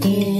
corazón.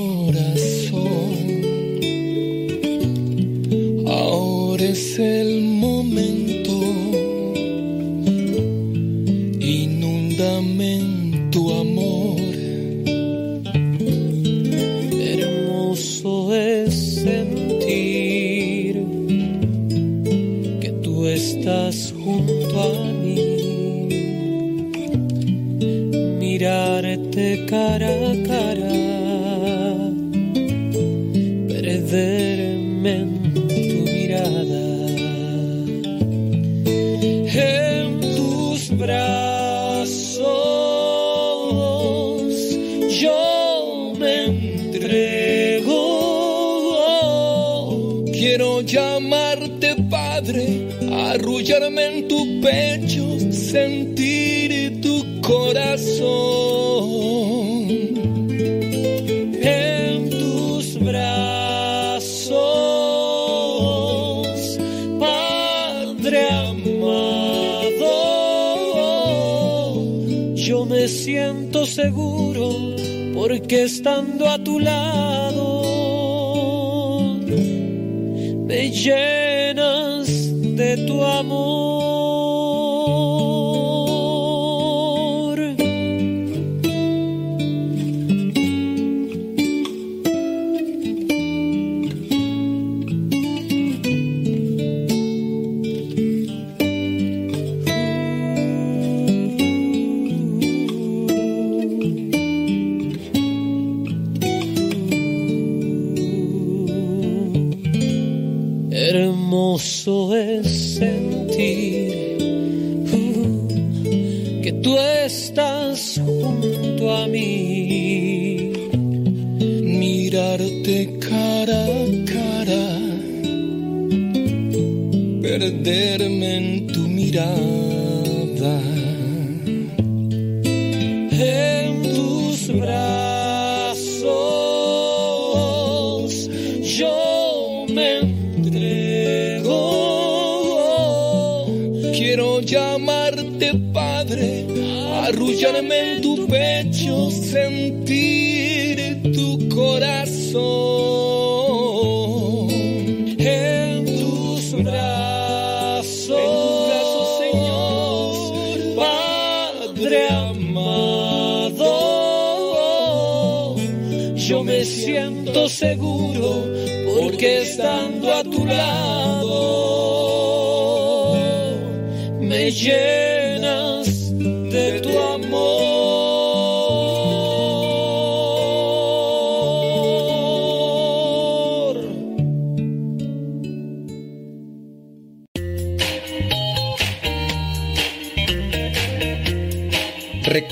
Junto a mí. Mirarte cara a cara, perderme en tu mirada. En tus brazos yo me entrego. Quiero Padre, arrullarme en tu pecho, sentir tu corazón. En tus brazos, Señor, Padre amado, yo me siento seguro porque estando a tu lado me llenas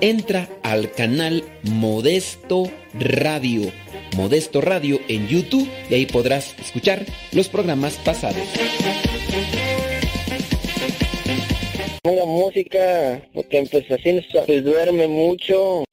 entra al canal Modesto Radio. Modesto Radio en YouTube y ahí podrás escuchar los programas pasados. Música, porque duerme mucho.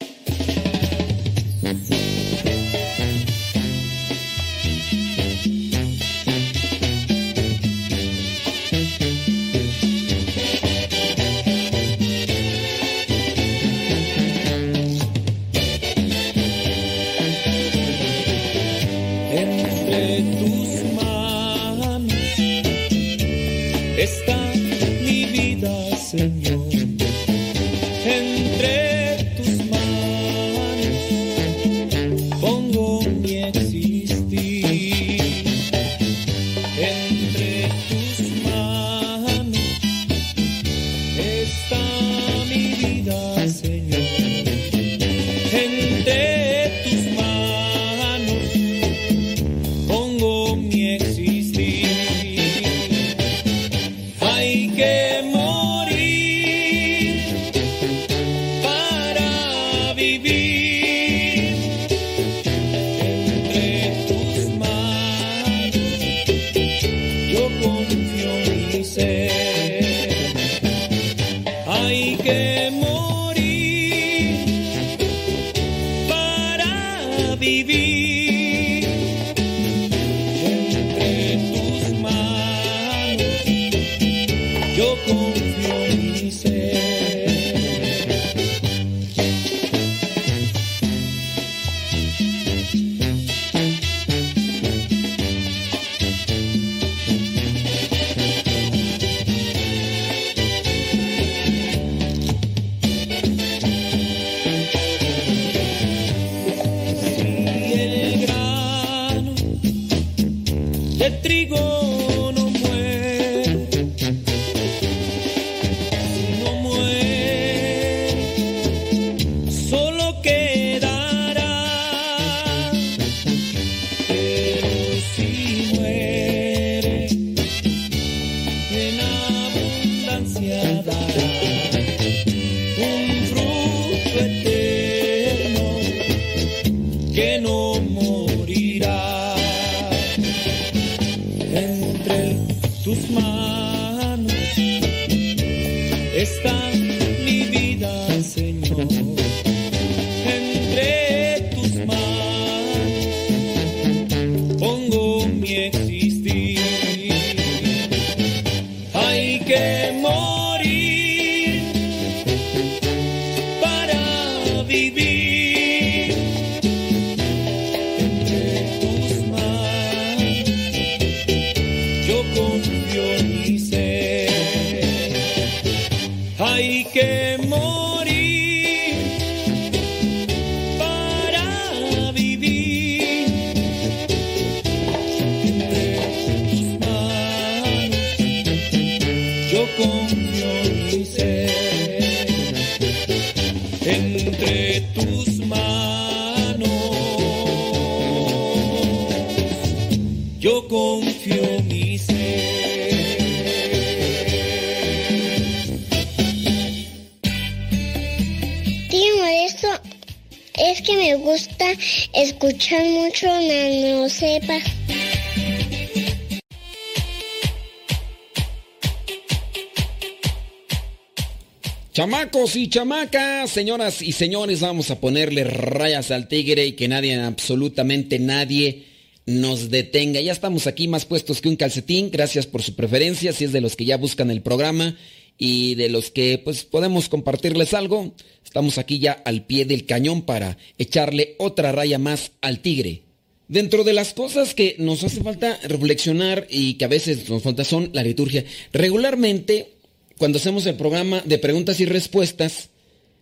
Chamacos y chamacas, señoras y señores, vamos a ponerle rayas al tigre y que nadie, absolutamente nadie, nos detenga. Ya estamos aquí más puestos que un calcetín. Gracias por su preferencia, si es de los que ya buscan el programa y de los que pues podemos compartirles algo. Estamos aquí ya al pie del cañón para echarle otra raya más al tigre. Dentro de las cosas que nos hace falta reflexionar y que a veces nos falta son la liturgia. Regularmente cuando hacemos el programa de preguntas y respuestas,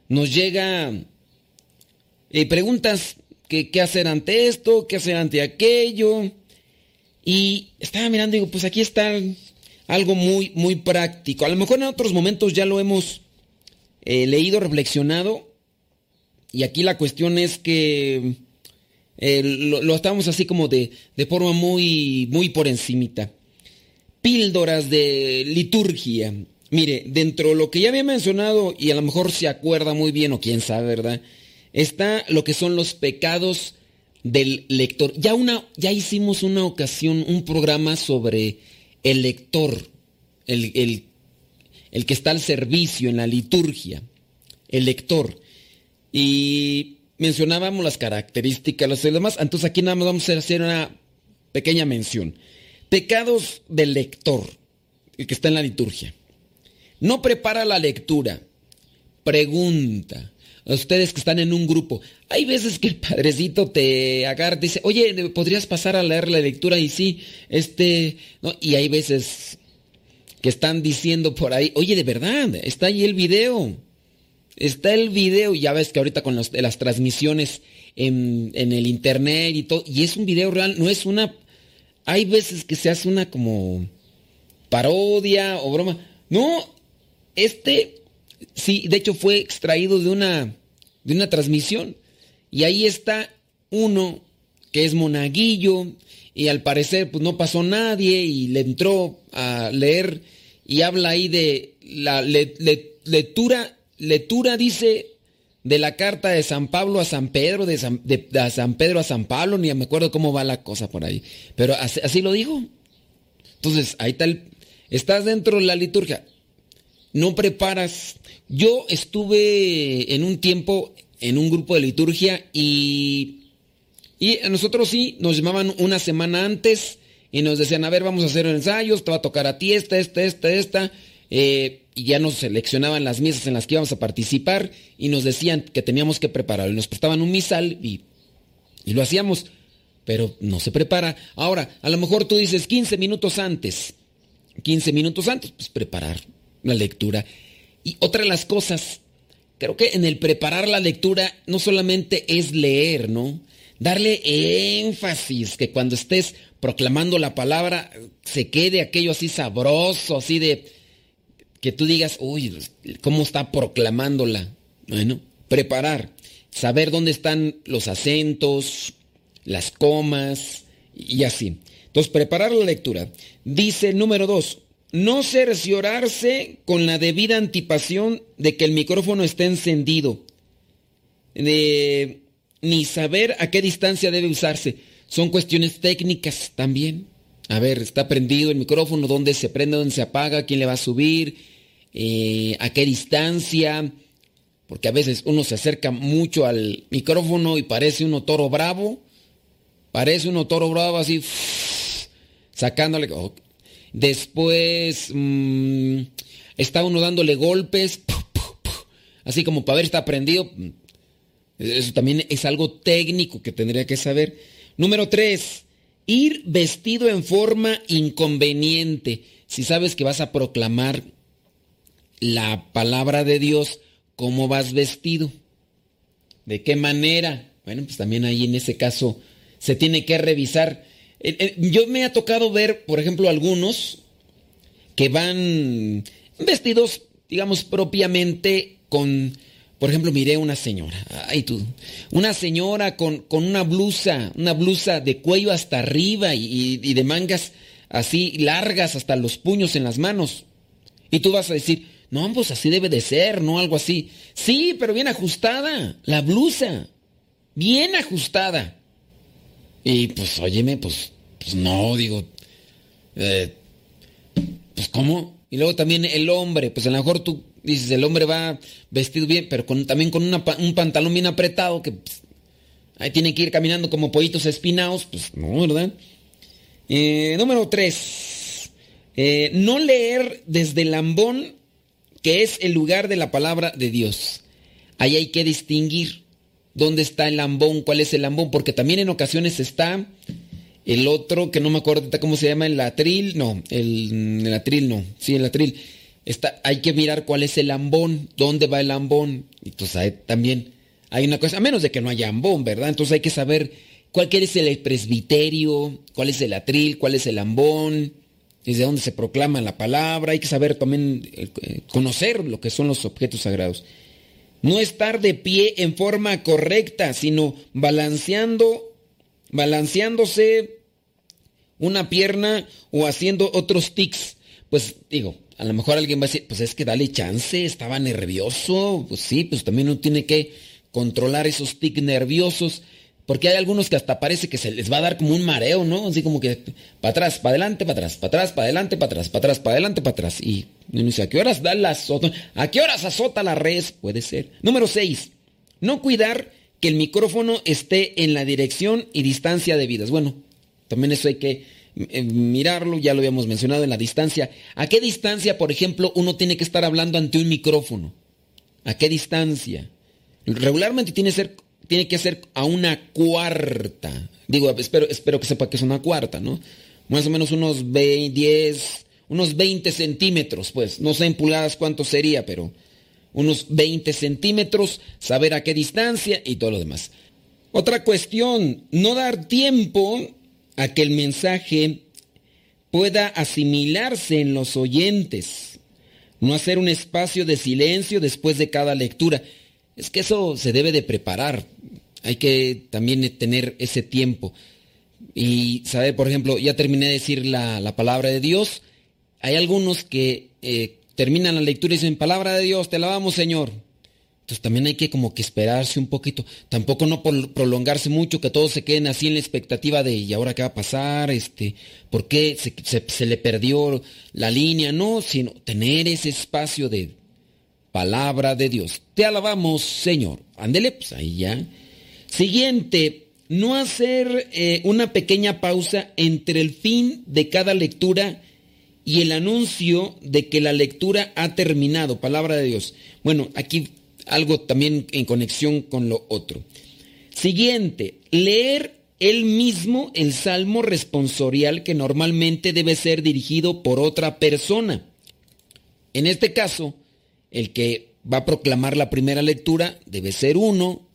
nos llega eh, preguntas que qué hacer ante esto, qué hacer ante aquello. Y estaba mirando y digo, pues aquí está algo muy, muy práctico. A lo mejor en otros momentos ya lo hemos eh, leído, reflexionado. Y aquí la cuestión es que eh, lo, lo, estamos así como de, de forma muy, muy por encimita. Píldoras de liturgia. Mire, dentro de lo que ya había mencionado, y a lo mejor se acuerda muy bien, o quién sabe, ¿verdad? Está lo que son los pecados del lector. Ya, una, ya hicimos una ocasión, un programa sobre el lector, el, el que está al servicio en la liturgia, el lector. Y mencionábamos las características, los demás. Entonces aquí nada más vamos a hacer una pequeña mención. Pecados del lector, el que está en la liturgia. No prepara la lectura. Pregunta. A ustedes que están en un grupo. Hay veces que el padrecito te agarra, dice, oye, ¿podrías pasar a leer la lectura? Y sí, este, ¿no? Y hay veces que están diciendo por ahí, oye, de verdad, está ahí el video. Está el video, ya ves que ahorita con las transmisiones en, en, el internet y todo, y es un video real, no es una... Hay veces que se hace una como parodia o broma. No, este, sí, de hecho fue extraído de una, de una transmisión. Y ahí está uno que es monaguillo y al parecer pues no pasó nadie y le entró a leer y habla ahí de la lectura, lectura dice de la carta de San Pablo a San Pedro, de San, San Pedro a San Pablo, ni me acuerdo cómo va la cosa por ahí, pero así, así lo dijo. Entonces, ahí está el, estás dentro de la liturgia no preparas. Yo estuve en un tiempo en un grupo de liturgia y, y nosotros sí nos llamaban una semana antes y nos decían, a ver, vamos a hacer ensayos, te va a tocar a ti esta, esta, esta, esta. Eh, y ya nos seleccionaban las misas en las que íbamos a participar y nos decían que teníamos que preparar. Y nos prestaban un misal y, y lo hacíamos, pero no se prepara. Ahora, a lo mejor tú dices 15 minutos antes. 15 minutos antes, pues preparar la lectura. Y otra de las cosas, creo que en el preparar la lectura no solamente es leer, ¿no? darle énfasis, que cuando estés proclamando la palabra se quede aquello así sabroso, así de que tú digas, uy, ¿cómo está proclamándola? Bueno, preparar, saber dónde están los acentos, las comas y así. Entonces, preparar la lectura. Dice número dos, no cerciorarse con la debida anticipación de que el micrófono esté encendido, ni saber a qué distancia debe usarse. Son cuestiones técnicas también. A ver, está prendido el micrófono, dónde se prende, dónde se apaga, quién le va a subir, eh, a qué distancia, porque a veces uno se acerca mucho al micrófono y parece uno toro bravo, parece uno toro bravo así, sacándole. Después mm, está uno dándole golpes, así como para ver está prendido. Eso también es algo técnico que tendría que saber. Número tres, ir vestido en forma inconveniente. Si sabes que vas a proclamar la palabra de Dios, ¿cómo vas vestido? ¿De qué manera? Bueno, pues también ahí en ese caso se tiene que revisar. Eh, eh, yo me ha tocado ver, por ejemplo, algunos que van vestidos, digamos, propiamente con por ejemplo, miré una señora, ay tú, una señora con, con una blusa, una blusa de cuello hasta arriba y, de mangas así largas hasta los puños en las manos. Y tú vas a decir, no, pues así debe de ser, ¿no? Algo así. Sí, pero bien ajustada, la blusa, bien ajustada. Y pues, óyeme, pues, pues no, digo, eh, pues ¿cómo? Y luego también el hombre, pues a lo mejor tú dices, el hombre va vestido bien, pero también con un pantalón bien apretado, que pues, ahí tiene que ir caminando como pollitos espinados, pues no, ¿verdad? Eh, número 3. Eh, no leer desde lambón, que es el lugar de la palabra de Dios. Ahí hay que distinguir dónde está el lambón, cuál es el lambón, porque también en ocasiones está el otro, que no me acuerdo cómo se llama, el atril, no, el, atril no, sí, el atril hay que mirar cuál es el lambón, dónde va el lambón. Entonces hay, también hay una cosa, a menos de que no haya lambón, ¿verdad? Entonces hay que saber cuál es el presbiterio, cuál es el atril, cuál es el lambón, desde dónde se proclama la palabra. Hay que saber también, eh, conocer lo que son los objetos sagrados. No estar de pie en forma correcta, sino balanceando, balanceándose una pierna o haciendo otros tics. Pues digo, a lo mejor alguien va a decir, pues es que dale chance, estaba nervioso. Pues sí, pues también uno tiene que controlar esos tics nerviosos. Porque hay algunos que hasta parece que se les va a dar como un mareo, ¿no? Así como que para atrás, para adelante, para atrás, para atrás, para adelante, para atrás, para atrás, para adelante, para atrás. Y uno dice, ¿a qué horas da la azota? ¿A qué horas azota la res? Puede ser. Número 6. No cuidar que el micrófono esté en la dirección y distancia debidas. Bueno, también eso hay que eh, mirarlo, ya lo habíamos mencionado en la distancia. ¿A qué distancia, por ejemplo, uno tiene que estar hablando ante un micrófono? ¿A qué distancia? Regularmente tiene, ser, tiene que ser a una cuarta. Digo, espero, espero que sepa que es una cuarta, ¿no? Más o menos unos 20, 10, unos 20 centímetros, pues. No sé en pulgadas cuánto sería, pero unos 20 centímetros, saber a qué distancia y todo lo demás. Otra cuestión, no dar tiempo a que el mensaje pueda asimilarse en los oyentes, no hacer un espacio de silencio después de cada lectura. Es que eso se debe de preparar, hay que también tener ese tiempo. Y saber, por ejemplo, ya terminé de decir la, palabra de Dios, hay algunos que eh, terminan la lectura y dicen, palabra de Dios, te alabamos Señor. Entonces también hay que como que esperarse un poquito. Tampoco no prolongarse mucho, que todos se queden así en la expectativa de ¿y ahora qué va a pasar? Este, ¿Por qué se, le perdió la línea? No, sino tener ese espacio de palabra de Dios. Te alabamos, Señor. Ándele, pues ahí ya. Siguiente, no hacer eh, una pequeña pausa entre el fin de cada lectura y el anuncio de que la lectura ha terminado. Palabra de Dios. Bueno, aquí algo también en conexión con lo otro. Siguiente, leer él mismo el salmo responsorial que normalmente debe ser dirigido por otra persona. En este caso, el que va a proclamar la primera lectura debe ser uno,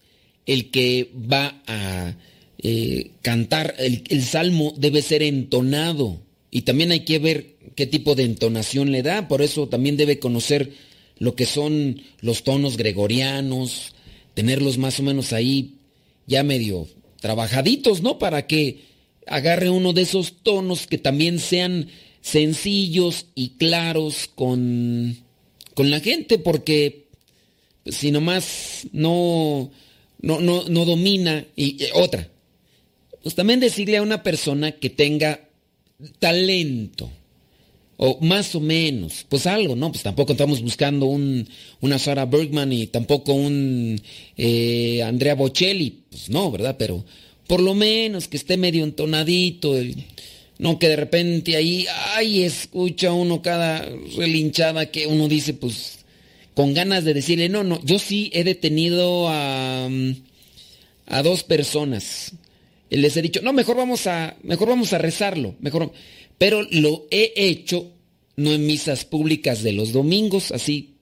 el que va a eh, cantar, el, salmo debe ser entonado y también hay que ver qué tipo de entonación le da, por eso también debe conocer lo que son los tonos gregorianos, tenerlos más o menos ahí ya medio trabajaditos, ¿no? Para que agarre uno de esos tonos que también sean sencillos y claros con, con la gente, porque si nomás no, no, no, no domina, y eh, otra, pues también decirle a una persona que tenga talento, o más o menos, pues algo, ¿no? Pues tampoco estamos buscando un, una Sarah Bergman y tampoco un eh, Andrea Bocelli, pues no, ¿verdad? Pero por lo menos que esté medio entonadito, no que de repente ahí, ay, escucha uno cada relinchada que uno dice, pues con ganas de decirle, no, no, yo sí he detenido a, a dos personas. Les he dicho, no, mejor vamos a, mejor vamos a rezarlo, mejor pero lo he hecho no en misas públicas de los domingos, así,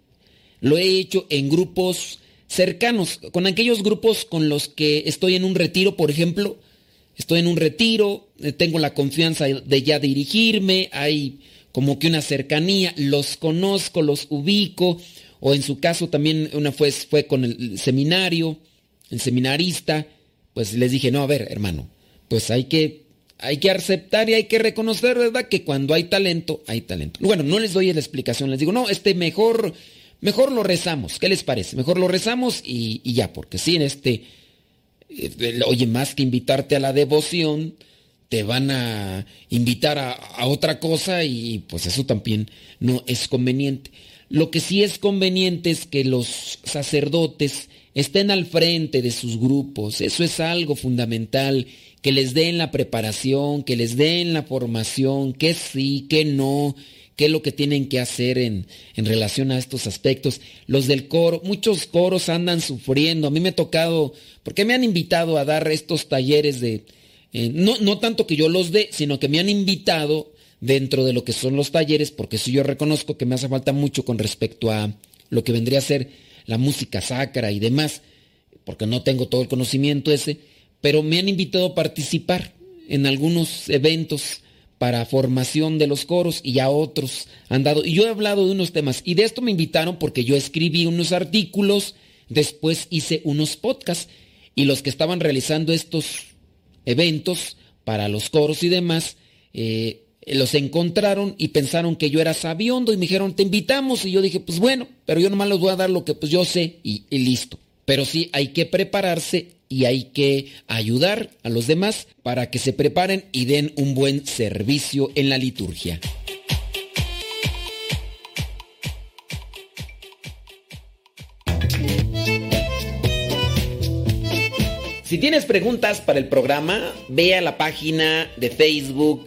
lo he hecho en grupos cercanos, con aquellos grupos con los que estoy en un retiro, por ejemplo, estoy en un retiro, eh, tengo la confianza de ya dirigirme, hay como que una cercanía, los conozco, los ubico, o en su caso también una fue, fue con el seminario, el seminarista, pues les dije, no, a ver, hermano, pues hay que hay que aceptar y hay que reconocer, ¿verdad? Que cuando hay talento, hay talento. Bueno, no les doy la explicación, les digo, no, este mejor, mejor lo rezamos. ¿Qué les parece? Mejor lo rezamos y, ya, porque si en este, eh, oye, más que invitarte a la devoción, te van a invitar a, a otra cosa y pues eso también no es conveniente. Lo que sí es conveniente es que los sacerdotes estén al frente de sus grupos, eso es algo fundamental que les den la preparación, que les den la formación, que sí, que no, qué es lo que tienen que hacer en, en, relación a estos aspectos. Los del coro, muchos coros andan sufriendo. A mí me ha tocado, porque me han invitado a dar estos talleres de, eh, no, no tanto que yo los dé, sino que me han invitado dentro de lo que son los talleres, porque si yo reconozco que me hace falta mucho con respecto a lo que vendría a ser la música sacra y demás, porque no tengo todo el conocimiento ese pero me han invitado a participar en algunos eventos para formación de los coros y a otros han dado. Y yo he hablado de unos temas y de esto me invitaron porque yo escribí unos artículos, después hice unos podcasts y los que estaban realizando estos eventos para los coros y demás, eh, los encontraron y pensaron que yo era sabiondo y me dijeron, te invitamos. Y yo dije, pues bueno, pero yo nomás les voy a dar lo que pues yo sé y listo. Pero sí hay que prepararse y hay que ayudar a los demás para que se preparen y den un buen servicio en la liturgia. Si tienes preguntas para el programa, ve a la página de Facebook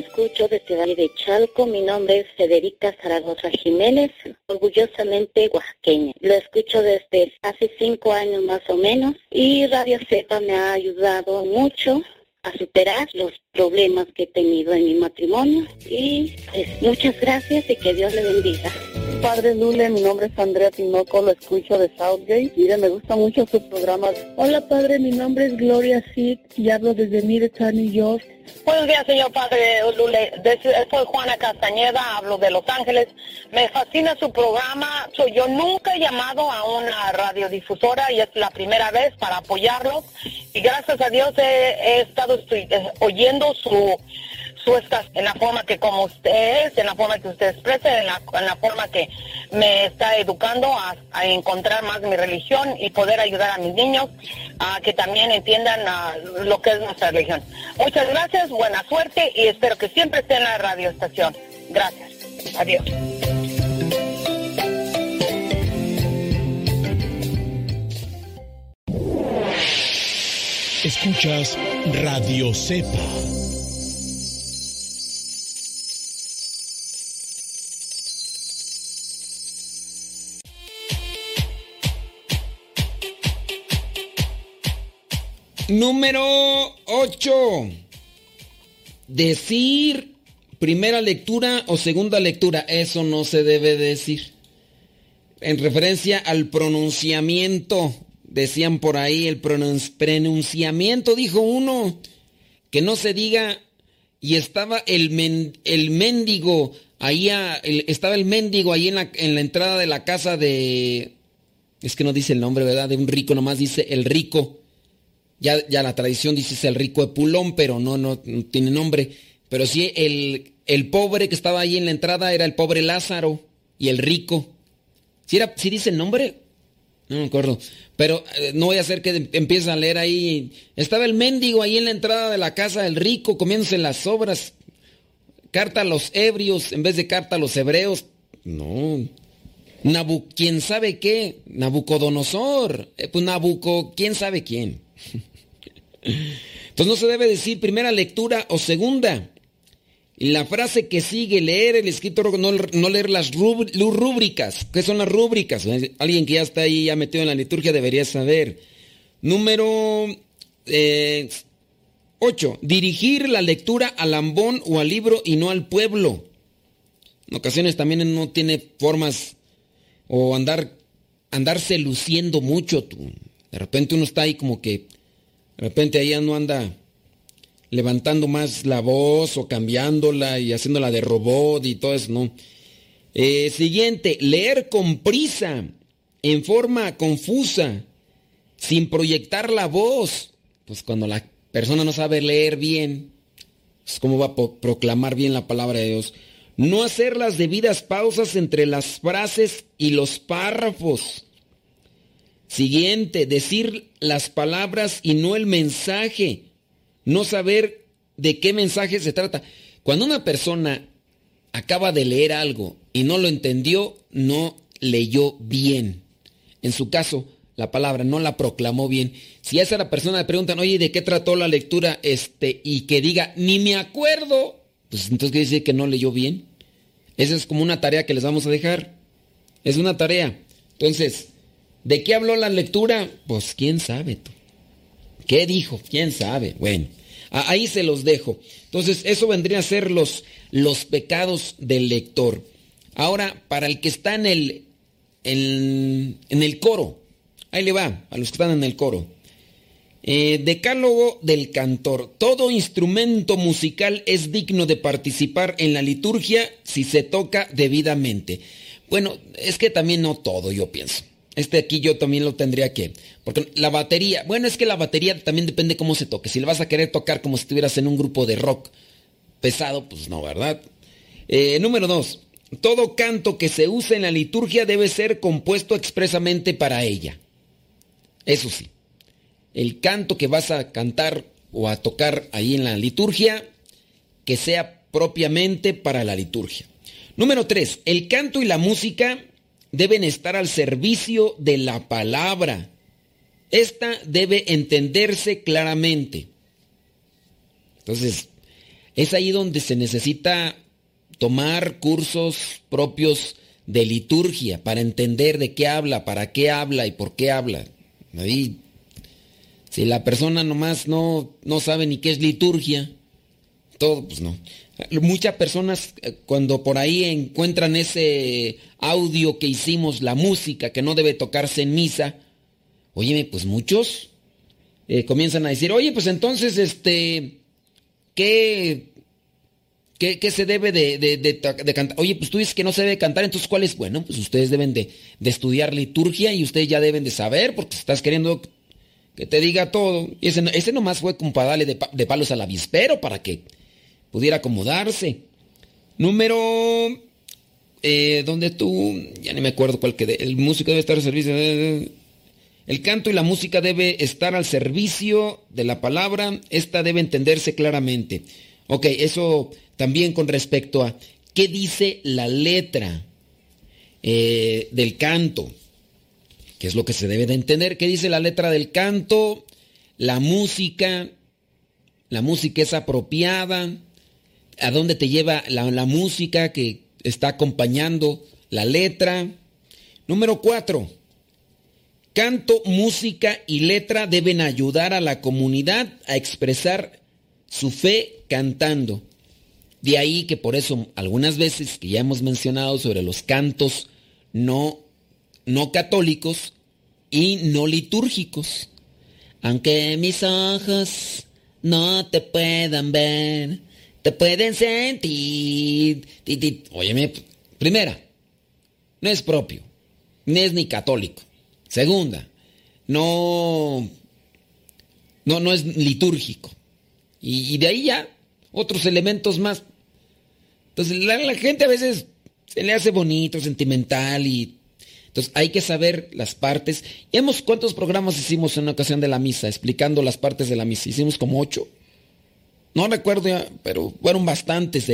escucho desde Valle de Chalco. Mi nombre es Federica Zaragoza Jiménez, orgullosamente oaxaqueña. Lo escucho desde hace cinco años más o menos y Radio Cepa me ha ayudado mucho a superar los problemas que he tenido en mi matrimonio y pues, muchas gracias y que Dios le bendiga. Padre Lule, mi nombre es Andrea Tinoco, lo escucho de Southgate. Mire, me gusta mucho su programa. Hola Padre, mi nombre es Gloria Sid y hablo desde Middletown, New York. Buenos días, señor Padre Lule. Soy Juana Castañeda, hablo de Los Ángeles. Me fascina su programa. Yo nunca he llamado a una radiodifusora y es la primera vez para apoyarlos. Y gracias a Dios he, estado eh, oyendo su su en la forma que como usted es, en la forma que usted expresa, en la, en la forma que me está educando a, encontrar más mi religión y poder ayudar a mis niños a que también entiendan lo que es nuestra religión. Muchas gracias, buena suerte y espero que siempre esté en la radioestación. Gracias. Adiós. Escuchas Radio Cepa. Número 8. Decir primera lectura o segunda lectura. Eso no se debe decir. En referencia al pronunciamiento. Decían por ahí el pronunciamiento, dijo uno. Que no se diga. Y estaba el, el mendigo ahí, estaba el mendigo ahí en la, en la entrada de la casa de... Es que no dice el nombre, ¿verdad? De un rico, nomás dice el rico ya, ya la tradición dice es el rico Epulón, pero no, no, tiene nombre. Pero sí, el, el, pobre que estaba ahí en la entrada era el pobre Lázaro y el rico. ¿Sí, era, dice el nombre? No me acuerdo. Pero eh, no voy a hacer que empiece a leer ahí. Estaba el mendigo ahí en la entrada de la casa del rico comiéndose las obras. Carta a los ebrios en vez de carta a los hebreos. No. Nabu, ¿quién sabe qué? Nabucodonosor. Eh, pues Nabuco, ¿quién sabe quién? Entonces no se debe decir primera lectura o segunda. La frase que sigue, leer el escrito, no, leer las rúbricas. ¿Qué son las rúbricas? Alguien que ya está ahí, ya metido en la liturgia, debería saber. Número 8. Eh, dirigir la lectura al ambón o al libro y no al pueblo. En ocasiones también no tiene formas o andar andarse luciendo mucho. De repente uno está ahí como que de repente ahí no anda levantando más la voz o cambiándola y haciéndola de robot y todo eso, ¿no? Eh, siguiente, leer con prisa, en forma confusa, sin proyectar la voz. Pues cuando la persona no sabe leer bien, pues ¿cómo va a proclamar bien la palabra de Dios? No hacer las debidas pausas entre las frases y los párrafos. Siguiente, decir las palabras y no el mensaje. No saber de qué mensaje se trata. Cuando una persona acaba de leer algo y no lo entendió, no leyó bien. En su caso, la palabra no la proclamó bien. Si a esa persona le preguntan, oye, ¿de qué trató la lectura? Este, y que diga, ni me acuerdo, pues entonces quiere decir que no leyó bien. Esa es como una tarea que les vamos a dejar. Es una tarea. Entonces, ¿De qué habló la lectura? Pues quién sabe. ¿Qué dijo? ¿Quién sabe? Bueno, ahí se los dejo. Entonces, eso vendría a ser los, los pecados del lector. Ahora, para el que está en el, en, el coro, ahí le va, a los que están en el coro. Eh, decálogo del cantor. Todo instrumento musical es digno de participar en la liturgia si se toca debidamente. Bueno, es que también no todo, yo pienso. Este aquí yo también lo tendría que. Porque la batería, bueno, es que la batería también depende cómo se toque. Si le vas a querer tocar como si estuvieras en un grupo de rock pesado, pues no, ¿verdad? Eh, número dos. Todo canto que se use en la liturgia debe ser compuesto expresamente para ella. Eso sí. El canto que vas a cantar o a tocar ahí en la liturgia, que sea propiamente para la liturgia. Número tres. El canto y la música deben estar al servicio de la palabra. Esta debe entenderse claramente. Entonces, es ahí donde se necesita tomar cursos propios de liturgia para entender de qué habla, para qué habla y por qué habla. Ahí, si la persona nomás no, no sabe ni qué es liturgia, todo, pues no. Muchas personas eh, cuando por ahí encuentran ese audio que hicimos, la música que no debe tocarse en misa, óyeme, pues muchos eh, comienzan a decir, oye, pues entonces, este, ¿qué, qué, se debe de, cantar? Oye, pues tú dices que no se debe cantar, entonces ¿cuál es? Bueno, pues ustedes deben de, estudiar liturgia y ustedes ya deben de saber, porque estás queriendo que te diga todo. Y ese, ese nomás fue como para darle de, palos al avispero para que pudiera acomodarse. Número... Eh, donde tú, ya ni me acuerdo cuál que el músico debe estar al servicio. El canto y la música debe estar al servicio de la palabra, esta debe entenderse claramente. Ok, eso también con respecto a qué dice la letra eh, del canto, qué es lo que se debe de entender, qué dice la letra del canto, la música, la música es apropiada, a dónde te lleva la, música que está acompañando la letra. Número cuatro, canto, música y letra deben ayudar a la comunidad a expresar su fe cantando. De ahí que por eso algunas veces que ya hemos mencionado sobre los cantos no, no católicos y no litúrgicos. Aunque mis ojos no te puedan ver, te pueden sentir. Óyeme, primera, no es propio, no es ni católico. Segunda, no, no, no es litúrgico. Y, de ahí ya otros elementos más. Entonces la, gente a veces se le hace bonito, sentimental y entonces hay que saber las partes. Y hemos, ¿cuántos programas hicimos en ocasión de la misa explicando las partes de la misa? Hicimos como ocho. No recuerdo ya, pero fueron bastantes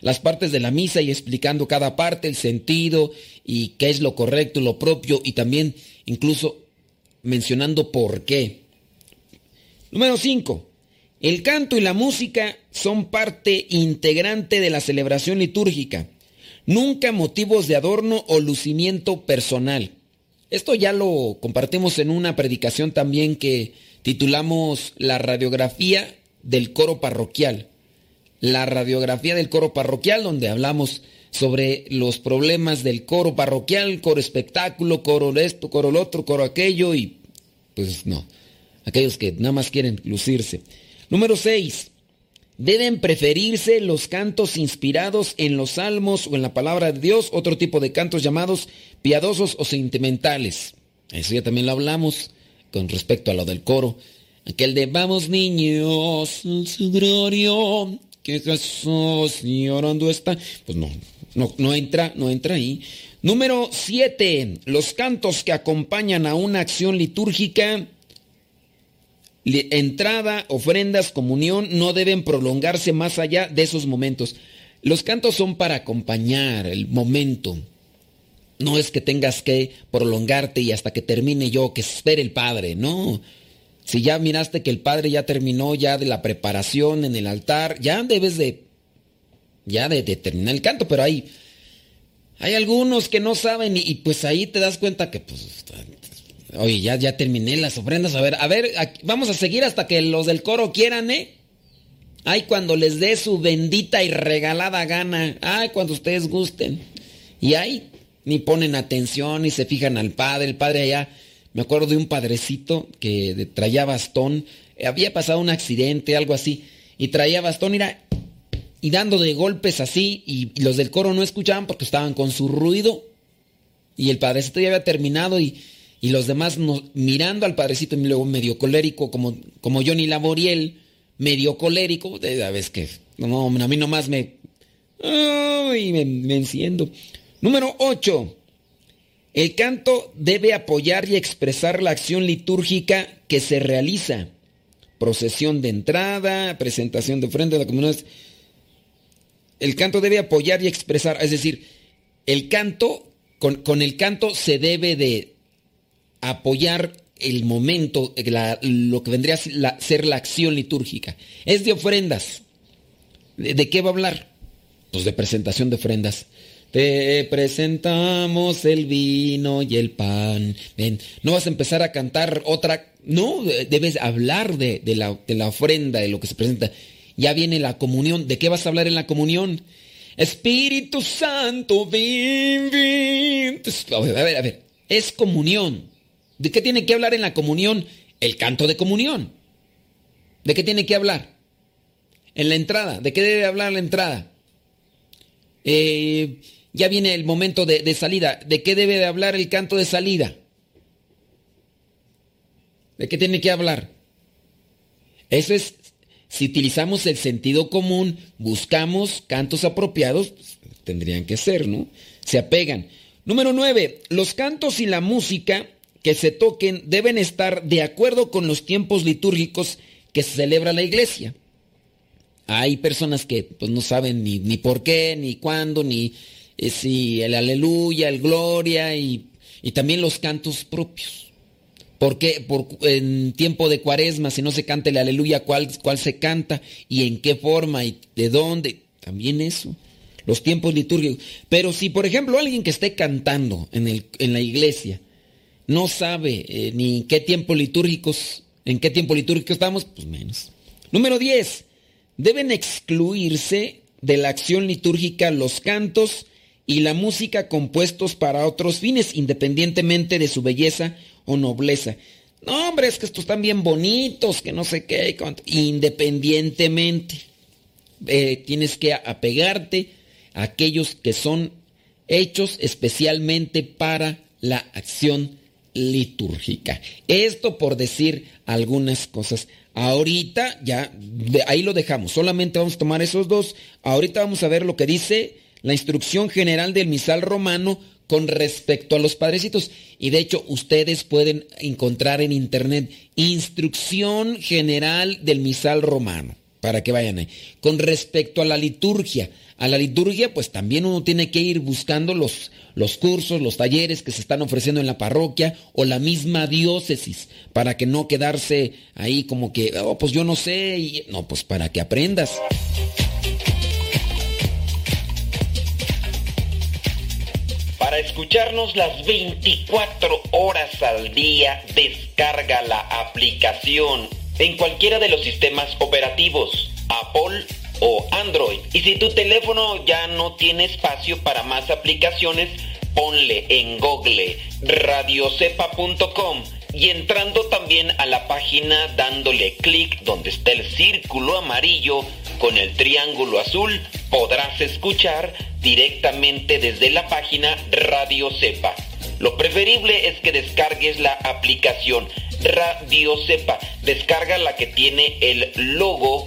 las partes de la misa y explicando cada parte, el sentido y qué es lo correcto, lo propio y también incluso mencionando por qué. Número 5. El canto y la música son parte integrante de la celebración litúrgica, nunca motivos de adorno o lucimiento personal. Esto ya lo compartimos en una predicación también que titulamos La radiografía del coro parroquial. La radiografía del coro parroquial donde hablamos sobre los problemas del coro parroquial, coro espectáculo, coro esto, coro lo otro, coro aquello y pues no, aquellos que nada más quieren lucirse. Número 6. Deben preferirse los cantos inspirados en los salmos o en la palabra de Dios, otro tipo de cantos llamados piadosos o sentimentales. Eso ya también lo hablamos con respecto a lo del coro. Aquel de vamos niños, que Jesús llorando está. Pues no, no, no entra, no entra ahí. Número 7. Los cantos que acompañan a una acción litúrgica entrada, ofrendas, comunión, no deben prolongarse más allá de esos momentos. Los cantos son para acompañar el momento. No es que tengas que prolongarte y hasta que termine yo, que espere el Padre, no. Si ya miraste que el Padre ya terminó ya de la preparación en el altar, ya debes de, ya de, terminar el canto, pero hay, hay algunos que no saben y, pues ahí te das cuenta que pues Oye, ya, ya terminé las ofrendas. A ver, a ver, vamos a seguir hasta que los del coro quieran, ¿eh? Ay, cuando les dé su bendita y regalada gana. Ay, cuando ustedes gusten. Y ahí ni ponen atención ni se fijan al padre. El padre allá, me acuerdo de un padrecito que traía bastón. Había pasado un accidente, algo así. Y traía bastón, mira, y dando de golpes así. Y los del coro no escuchaban porque estaban con su ruido. Y el padrecito ya había terminado y y los demás mirando al padrecito y luego medio colérico como, como Johnny Laboriel, medio colérico, de vez que no, a mí nomás me, ay, me, me enciendo. Número 8. El canto debe apoyar y expresar la acción litúrgica que se realiza. Procesión de entrada, presentación de frente a la comunidad. El canto debe apoyar y expresar, es decir, el canto, con, con el canto se debe de, apoyar el momento, lo que vendría a ser la acción litúrgica. Es de ofrendas. ¿De, qué va a hablar? Pues de presentación de ofrendas. Te presentamos el vino y el pan. Ven, no vas a empezar a cantar otra. No, debes hablar de, la, de la ofrenda, de lo que se presenta. ya viene la comunión. ¿De qué vas a hablar en la comunión? Espíritu Santo, ven. A ver, a ver, es comunión. ¿De qué tiene que hablar en la comunión? El canto de comunión. ¿De qué tiene que hablar? En la entrada. ¿De qué debe hablar la entrada? Eh, ya viene el momento de, salida. ¿De qué debe de hablar el canto de salida? ¿De qué tiene que hablar? Eso es si utilizamos el sentido común, buscamos cantos apropiados, tendrían que ser, ¿no? Se apegan. Número 9. Los cantos y la música que se toquen deben estar de acuerdo con los tiempos litúrgicos que se celebra la iglesia. Hay personas que pues, no saben ni por qué, ni cuándo, ni eh, si el aleluya, el gloria y, y también los cantos propios. ¿Por qué? Por, en tiempo de cuaresma, si no se canta el aleluya, ¿cuál, ¿cuál se canta? ¿Y en qué forma? ¿Y de dónde? También eso. Los tiempos litúrgicos. Pero si, por ejemplo, alguien que esté cantando en, el, en la iglesia no sabe eh, ni qué tiempo litúrgicos, en qué tiempo litúrgico estamos, pues menos. Número 10. Deben excluirse de la acción litúrgica los cantos y la música compuestos para otros fines, independientemente de su belleza o nobleza. No, hombre, es que estos están bien bonitos, que no sé qué, independientemente. Eh, tienes que apegarte a aquellos que son hechos especialmente para la acción litúrgica. Esto por decir algunas cosas. Ahorita ya, ahí lo dejamos, solamente vamos a tomar esos dos. Ahorita vamos a ver lo que dice la instrucción general del misal romano con respecto a los padrecitos. Y de hecho, ustedes pueden encontrar en internet instrucción general del misal romano, para que vayan ahí. Con respecto a la liturgia, a la liturgia, pues también uno tiene que ir buscando los, los cursos, los talleres que se están ofreciendo en la parroquia o la misma diócesis, para que no quedarse ahí como que, oh, pues yo no sé, y, no, pues para que aprendas. Para escucharnos las 24 horas al día, descarga la aplicación en cualquiera de los sistemas operativos, Apple o Android. Y si tu teléfono ya no tiene espacio para más aplicaciones, ponle en Google radiocepa.com y entrando también a la página dándole clic donde está el círculo amarillo con el triángulo azul, podrás escuchar directamente desde la página Radio Cepa. Lo preferible es que descargues la aplicación Radio Cepa. Descarga la que tiene el logo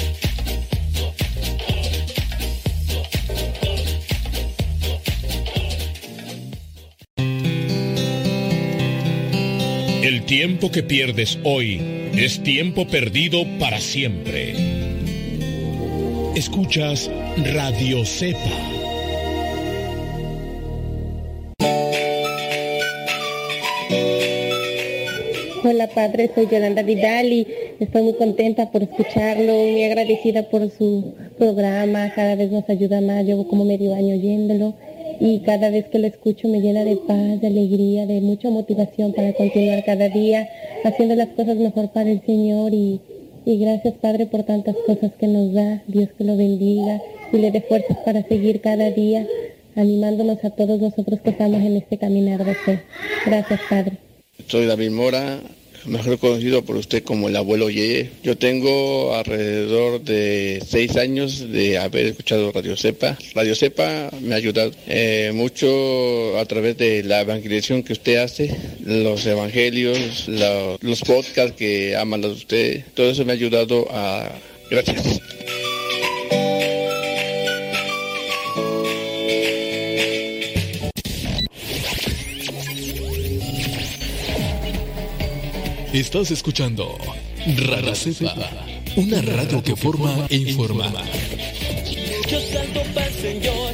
El tiempo que pierdes hoy es tiempo perdido para siempre. Escuchas Radio Cepa. Hola Padre, soy Yolanda Vidal y estoy muy contenta por escucharlo, muy agradecida por su programa, cada vez nos ayuda más, llevo como medio año oyéndolo y cada vez que lo escucho me llena de paz, de alegría, de mucha motivación para continuar cada día haciendo las cosas mejor para el Señor y, y gracias Padre por tantas cosas que nos da, Dios que lo bendiga y le dé fuerzas para seguir cada día animándonos a todos nosotros que estamos en este caminar de fe. Gracias Padre. Soy David Mora, mejor conocido por usted como el abuelo Yeye. Yo tengo alrededor de seis años de haber escuchado Radio Cepa. Radio Cepa me ha ayudado eh, mucho a través de la evangelización que usted hace, los evangelios, los, podcasts que ha mandado usted. Todo eso me ha ayudado a... Gracias. Estás escuchando Radio Cepa, una radio que forma e informa. yo salto para el Señor.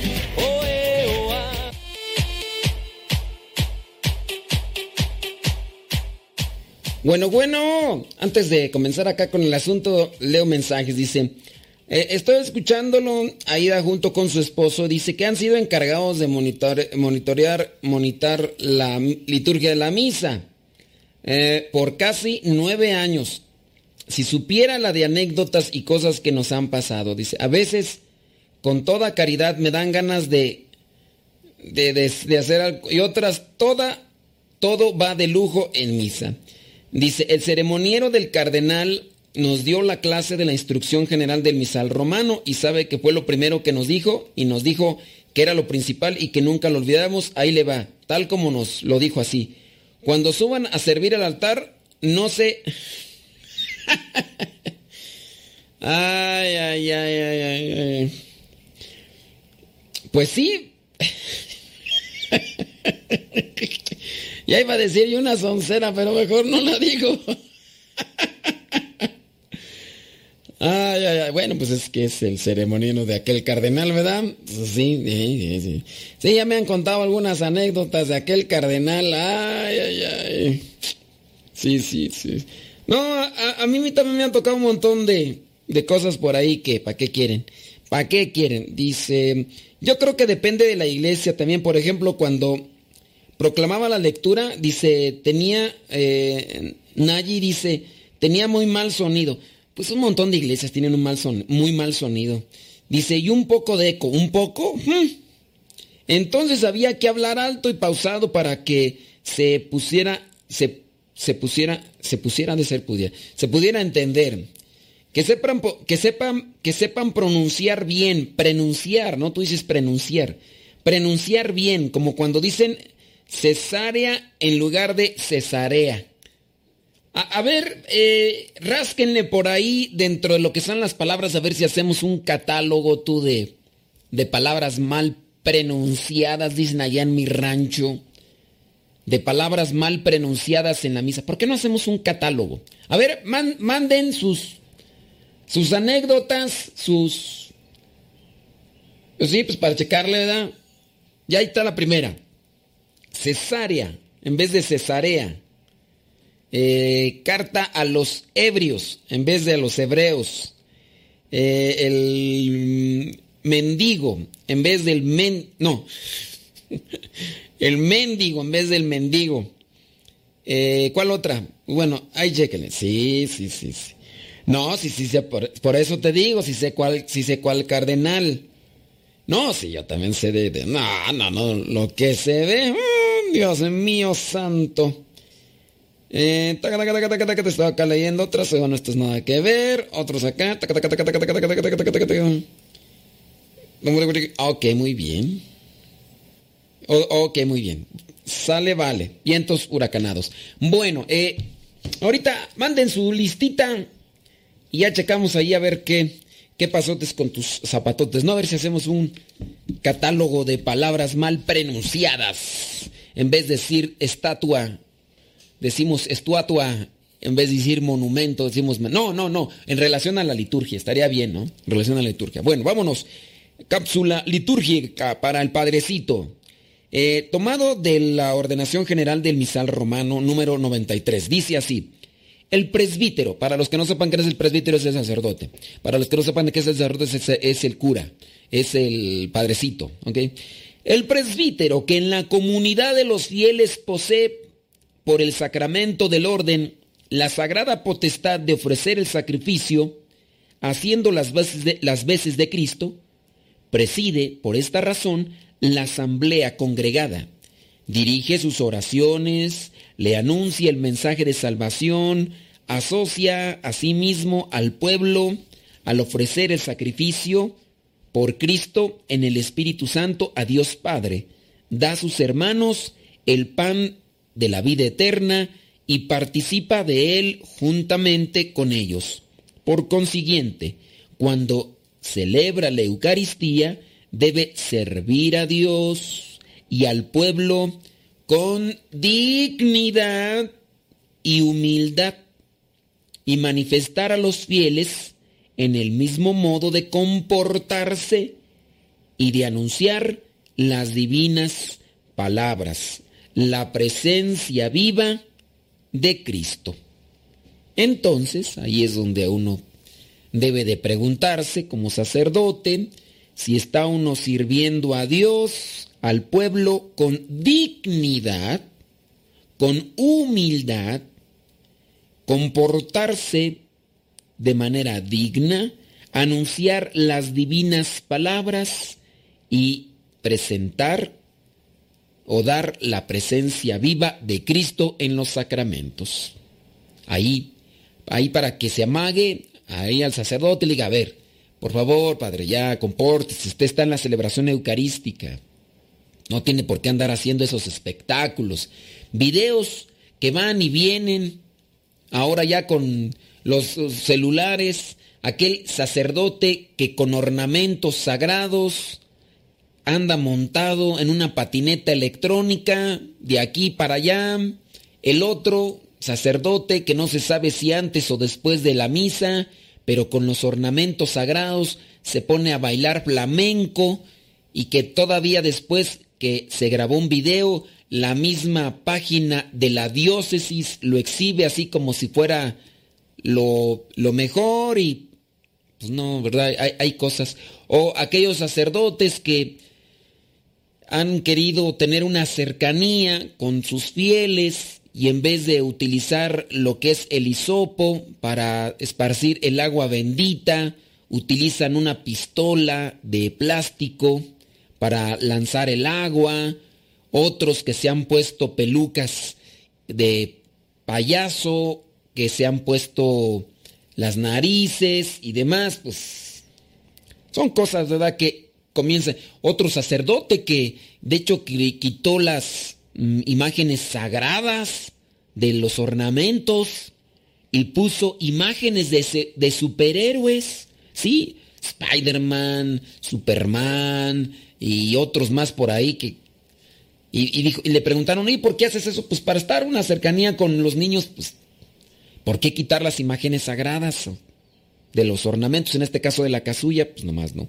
Bueno, bueno, antes de comenzar acá con el asunto, leo mensajes. Dice, eh, estoy escuchándolo, Aida junto con su esposo, dice que han sido encargados de monitorear, monitorear la liturgia de la misa eh, por casi nueve años. Si supiera la de anécdotas y cosas que nos han pasado, dice, a veces con toda caridad me dan ganas de, de, de hacer algo y otras, toda, todo va de lujo en misa. Dice, el ceremoniero del cardenal nos dio la clase de la instrucción general del misal romano y sabe que fue lo primero que nos dijo y nos dijo que era lo principal y que nunca lo olvidamos. Ahí le va, tal como nos lo dijo así. Cuando suban a servir al altar, no se... ay, ay, ay, ay, ay, ay. Pues sí. Ya iba a decir yo una soncera, pero mejor no la digo. Ay, ay, ay. Bueno, pues es que es el ceremoniano de aquel cardenal, ¿verdad? Pues sí, sí, sí. Sí, ya me han contado algunas anécdotas de aquel cardenal. Ay, ay, ay. Sí, sí, sí. No, a, mí también me han tocado un montón de, de cosas por ahí que, ¿para qué quieren? ¿Para qué quieren? Dice, yo creo que depende de la iglesia también. Por ejemplo, cuando proclamaba la lectura, dice, tenía, eh, Nayi dice, tenía muy mal sonido. Pues un montón de iglesias tienen un mal son, muy mal sonido. Dice, y un poco de eco, ¿un poco? Hmm. Entonces había que hablar alto y pausado para que se pusiera, se, se pusiera, se pusiera de ser pudiera, se pudiera entender. Que sepan, que sepan, que sepan pronunciar bien, pronunciar, ¿no? Tú dices pronunciar. Pronunciar bien, como cuando dicen cesárea en lugar de cesarea. A, ver, eh, rásquenle por ahí dentro de lo que son las palabras, a ver si hacemos un catálogo tú de, de palabras mal pronunciadas, dicen allá en mi rancho, de palabras mal pronunciadas en la misa. ¿Por qué no hacemos un catálogo? A ver, man, manden sus, sus anécdotas, sus... Pues sí, pues para checarle, ¿verdad? Ya ahí está la primera. Cesárea, en vez de cesarea. Eh, carta a los ebrios, en vez de a los hebreos. Eh, el mendigo, en vez del men... No. el mendigo, en vez del mendigo. Eh, ¿Cuál otra? Bueno, ahí chequenle. Sí, sí, sí, sí. No, sí, sí, sí por, por, eso te digo, si sé cuál, si sé cuál cardenal. No, sí, yo también sé de, No, no, no. Lo que se ve. Mmm, Dios mío santo. Eh, estaba acá leyendo otras, bueno, esto es nada que ver. Otros acá. Ok, muy bien. ok, muy bien. Sale, vale. Vientos huracanados. Bueno, eh, ahorita manden su listita y ya checamos ahí a ver qué, qué pasotes con tus zapatotes. No, a ver si hacemos un catálogo de palabras mal pronunciadas. En vez de decir estatua decimos estatua. En vez de decir monumento, decimos... No, no, no. En relación a la liturgia. Estaría bien, ¿no? En relación a la liturgia. Bueno, vámonos. Cápsula litúrgica para el Padrecito. Eh, tomado de la ordenación general del misal romano número 93. Dice así. El presbítero, para los que no sepan qué es el presbítero, es el sacerdote. Para los que no sepan qué es el sacerdote, es, el cura, es el padrecito. ¿okay? El presbítero que en la comunidad de los fieles posee por el sacramento del orden la sagrada potestad de ofrecer el sacrificio, haciendo las veces de, las veces de Cristo, preside, por esta razón, la asamblea congregada. Dirige sus oraciones, le anuncia el mensaje de salvación, asocia a sí mismo al pueblo al ofrecer el sacrificio por Cristo en el Espíritu Santo a Dios Padre, da a sus hermanos el pan de la vida eterna y participa de él juntamente con ellos. Por consiguiente, cuando celebra la Eucaristía, debe servir a Dios y al pueblo con dignidad y humildad y manifestar a los fieles en el mismo modo de comportarse y de anunciar las divinas palabras, la presencia viva de Cristo. Entonces, ahí es donde uno debe de preguntarse como sacerdote si está uno sirviendo a Dios, al pueblo, con dignidad, con humildad, comportarse de manera digna, anunciar las divinas palabras y presentar o dar la presencia viva de Cristo en los sacramentos. Ahí, ahí para que se amague, ahí al sacerdote le diga, a ver, por favor, padre, ya compórtese, usted está en la celebración eucarística. No tiene por qué andar haciendo esos espectáculos. Videos que van y vienen, ahora ya con los celulares, aquel sacerdote que con ornamentos sagrados anda montado en una patineta electrónica de aquí para allá, el otro sacerdote que no se sabe si antes o después de la misa, pero con los ornamentos sagrados se pone a bailar flamenco y que todavía después que se grabó un video, la misma página de la diócesis lo exhibe así como si fuera lo, lo mejor y pues no, ¿verdad? Hay, hay cosas. O aquellos sacerdotes que han querido tener una cercanía con sus fieles y en vez de utilizar lo que es el hisopo para esparcir el agua bendita, utilizan una pistola de plástico para lanzar el agua, otros que se han puesto pelucas de payaso, que se han puesto las narices y demás, pues son cosas, ¿verdad? Que comienza. Otro sacerdote que de hecho quitó las mm, imágenes sagradas de los ornamentos y puso imágenes de, de superhéroes, ¿sí? Spider-Man, Superman y otros más por ahí que... Y, y le preguntaron, ¿y por qué haces eso? Pues para estar una cercanía con los niños, pues, ¿por qué quitar las imágenes sagradas de los ornamentos? En este caso de la casulla, pues nomás, ¿no?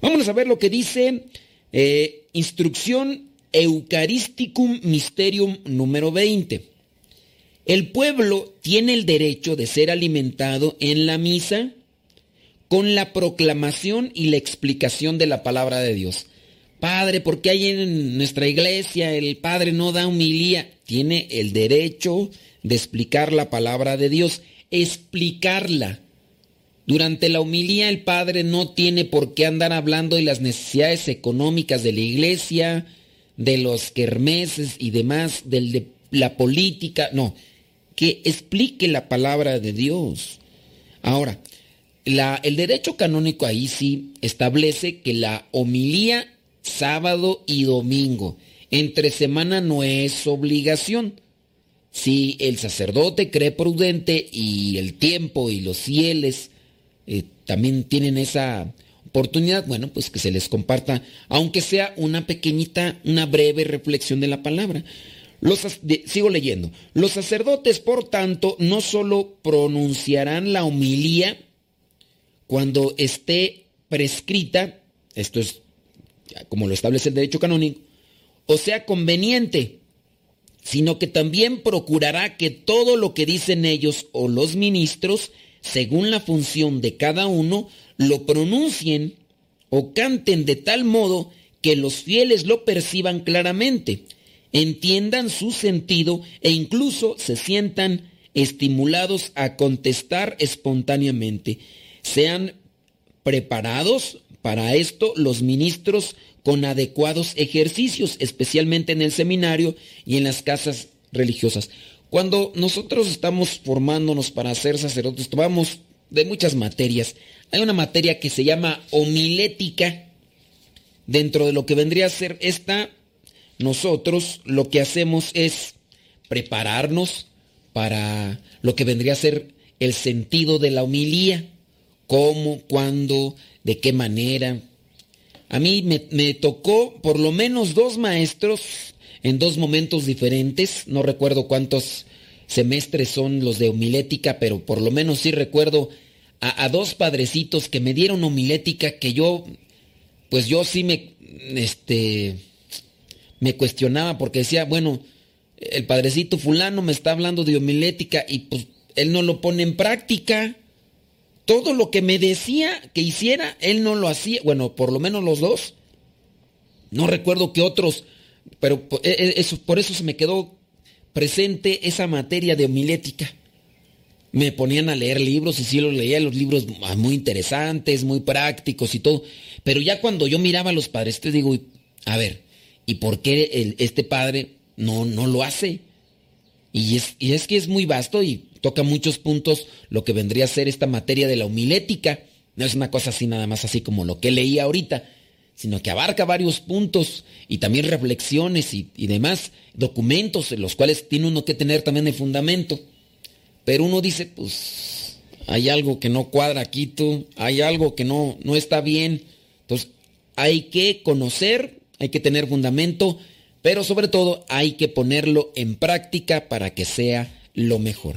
Vámonos a ver lo que dice eh, Instrucción Eucharisticum Mysterium número 20. El pueblo tiene el derecho de ser alimentado en la misa con la proclamación y la explicación de la palabra de Dios. Padre, ¿por qué hay en nuestra iglesia el Padre no da humilía? Tiene el derecho de explicar la palabra de Dios, explicarla durante la humilía el padre no tiene por qué andar hablando de las necesidades económicas de la iglesia, de los kermeses y demás, de la política, no, que explique la palabra de Dios. Ahora, el derecho canónico ahí sí establece que la homilía sábado y domingo, entre semana no es obligación. Si el sacerdote cree prudente y el tiempo y los fieles eh, también tienen esa oportunidad, bueno, pues que se les comparta, aunque sea una pequeñita, una breve reflexión de la palabra. Los, sigo leyendo. Los sacerdotes, por tanto, no solo pronunciarán la homilía cuando esté prescrita, esto es como lo establece el derecho canónico, o sea conveniente, sino que también procurará que todo lo que dicen ellos o los ministros según la función de cada uno, lo pronuncien o canten de tal modo que los fieles lo perciban claramente, entiendan su sentido e incluso se sientan estimulados a contestar espontáneamente. Sean preparados para esto los ministros con adecuados ejercicios, especialmente en el seminario y en las casas religiosas. Cuando nosotros estamos formándonos para ser sacerdotes, tomamos de muchas materias. Hay una materia que se llama homilética. Dentro de lo que vendría a ser esta, nosotros lo que hacemos es prepararnos para lo que vendría a ser el sentido de la homilía. Cómo, cuándo, de qué manera. A mí me, me tocó por lo menos dos maestros en dos momentos diferentes. No recuerdo cuántos semestres son los de homilética, pero por lo menos sí recuerdo a, dos padrecitos que me dieron homilética que yo pues yo sí me, este, me cuestionaba porque decía, bueno, el padrecito fulano me está hablando de homilética y pues él no lo pone en práctica. Todo lo que me decía que hiciera, él no lo hacía. Bueno, por lo menos los dos. No recuerdo que otros, pero e, e, eso, por eso se me quedó presente esa materia de homilética. Me ponían a leer libros y sí los leía, los libros muy interesantes, muy prácticos y todo. Pero ya cuando yo miraba a los padres, te digo, a ver, ¿y por qué este padre no, no lo hace? Y es, y es que es muy vasto y toca muchos puntos lo que vendría a ser esta materia de la homilética. No es una cosa así nada más así como lo que leí ahorita, sino que abarca varios puntos y también reflexiones y, y demás documentos en los cuales tiene uno que tener también el fundamento. Pero uno dice, pues hay algo que no cuadra aquí, tú, hay algo que no, no está bien. Entonces, hay que conocer, hay que tener fundamento, pero sobre todo hay que ponerlo en práctica para que sea lo mejor.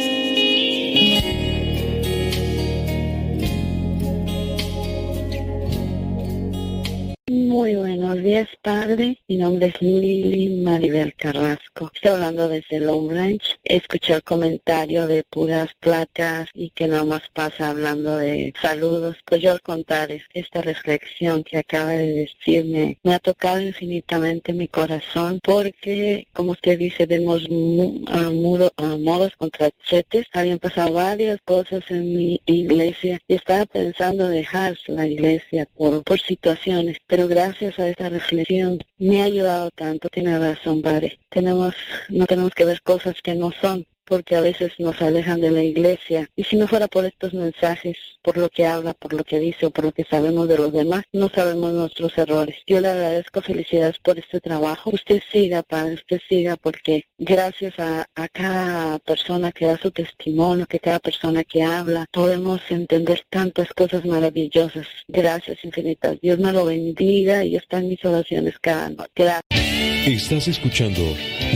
Buenos días, padre. Mi nombre es Lili Maribel Carrasco. Estoy hablando desde Long Ranch. Escuché el comentario de puras placas y que nada más pasa hablando de saludos. Pues yo al contar esta reflexión que acaba de decirme me ha tocado infinitamente mi corazón porque, como usted dice, vemos modos contra chetes. Habían pasado varias cosas en mi iglesia y estaba pensando dejar la iglesia por, por situaciones, pero gracias a esta reflexión me ha ayudado tanto. Tiene razón, padre. Tenemos, no tenemos que ver cosas que no son, porque a veces nos alejan de la iglesia. Y si no fuera por estos mensajes, por lo que habla, por lo que dice o por lo que sabemos de los demás, no sabemos nuestros errores. Yo le agradezco felicidades por este trabajo. Usted siga, Padre, usted siga, porque gracias a, cada persona que da su testimonio, que cada persona que habla, podemos entender tantas cosas maravillosas. Gracias infinitas. Dios me lo bendiga y están mis oraciones cada noche. Gracias. Estás escuchando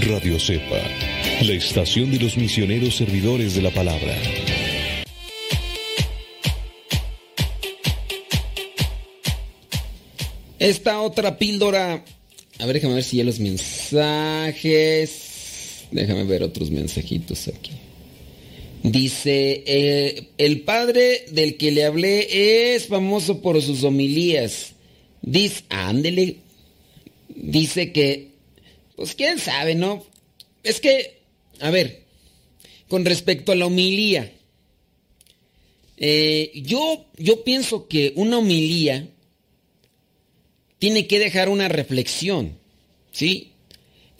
Radio Cepa la estación de los misioneros servidores de la palabra. Esta otra píldora. A ver, déjame ver si ya los mensajes. Déjame ver otros mensajitos aquí. Dice, eh, el padre del que le hablé es famoso por sus homilías. Dice, ándele. Dice que, pues quién sabe, ¿no? Es que a ver, con respecto a la homilía, eh, yo, yo pienso que una homilía tiene que dejar una reflexión, ¿sí?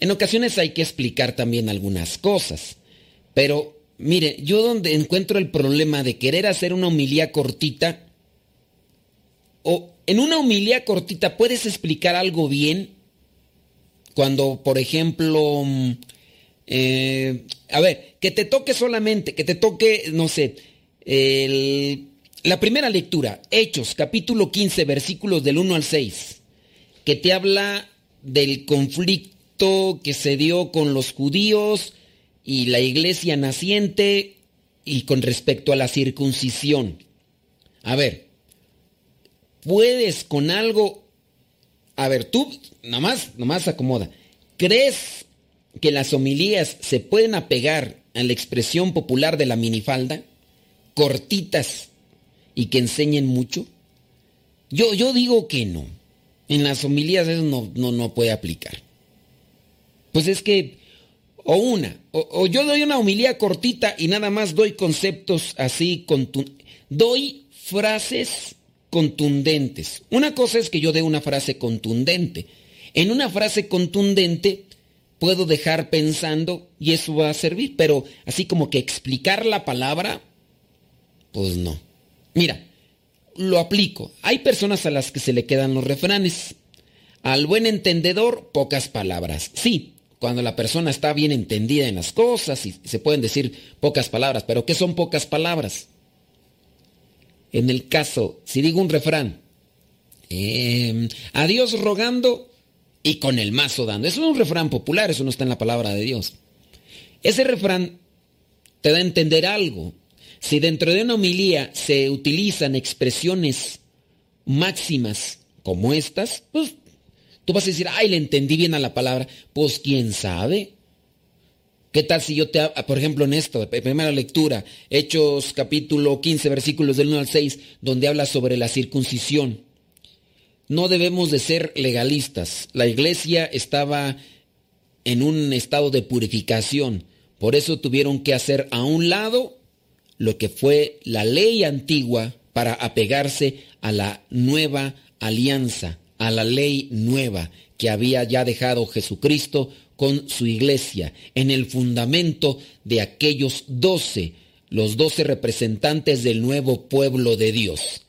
En ocasiones hay que explicar también algunas cosas, pero mire, yo donde encuentro el problema de querer hacer una homilía cortita, o en una homilía cortita puedes explicar algo bien, cuando, por ejemplo, mm, eh, a ver, que te toque solamente, que te toque, no sé, la primera lectura, Hechos, capítulo 15, versículos del 1 al 6, que te habla del conflicto que se dio con los judíos y la iglesia naciente y con respecto a la circuncisión. A ver, puedes con algo a ver, tú nomás, nomás acomoda. ¿Crees que las homilías se pueden apegar a la expresión popular de la minifalda? Cortitas y que enseñen mucho. Yo, yo digo que no. En las homilías eso no, no, no puede aplicar. Pues es que, o una, o, yo doy una homilía cortita y nada más doy conceptos así, doy frases contundentes. Una cosa es que yo dé una frase contundente. En una frase contundente puedo dejar pensando y eso va a servir, pero así como que explicar la palabra, pues no. Mira, lo aplico. Hay personas a las que se le quedan los refranes. Al buen entendedor, pocas palabras. Sí, cuando la persona está bien entendida en las cosas y se pueden decir pocas palabras, pero ¿qué son pocas palabras? En el caso, si digo un refrán, eh, a Dios rogando y con el mazo dando. Eso es un refrán popular, eso no está en la palabra de Dios. Ese refrán te da a entender algo. Si dentro de una homilía se utilizan expresiones máximas como estas, pues tú vas a decir, ay, le entendí bien a la palabra. Pues quién sabe. ¿Qué tal si yo te, por ejemplo, en esto, primera lectura, Hechos capítulo 15, versículos del 1 al 6, donde habla sobre la circuncisión? No debemos de ser legalistas. La iglesia estaba en un estado de purificación. Por eso tuvieron que hacer a un lado lo que fue la ley antigua para apegarse a la nueva alianza, a la ley nueva que había ya dejado Jesucristo con su iglesia, en el fundamento de aquellos doce, los doce representantes del nuevo pueblo de Dios.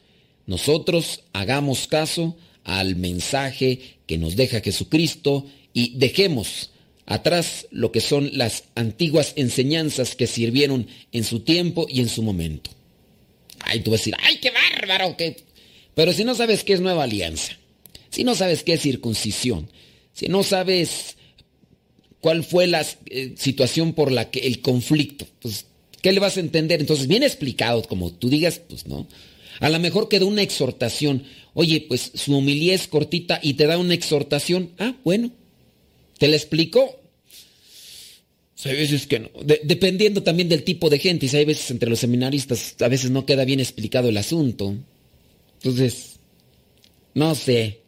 Nosotros hagamos caso al mensaje que nos deja Jesucristo y dejemos atrás lo que son las antiguas enseñanzas que sirvieron en su tiempo y en su momento. Ay, tú vas a decir, ay, qué bárbaro, Pero si no sabes qué es nueva alianza, si no sabes qué es circuncisión, si no sabes cuál fue la eh, situación por la que el conflicto, pues, ¿qué le vas a entender? Entonces, bien explicado, como tú digas, pues no. A lo mejor queda una exhortación. Oye, pues su humildad es cortita y te da una exhortación. Ah, bueno. ¿Te la explico? hay veces que no. dependiendo también del tipo de gente. Y hay veces entre los seminaristas a veces no queda bien explicado el asunto. Entonces, no sé.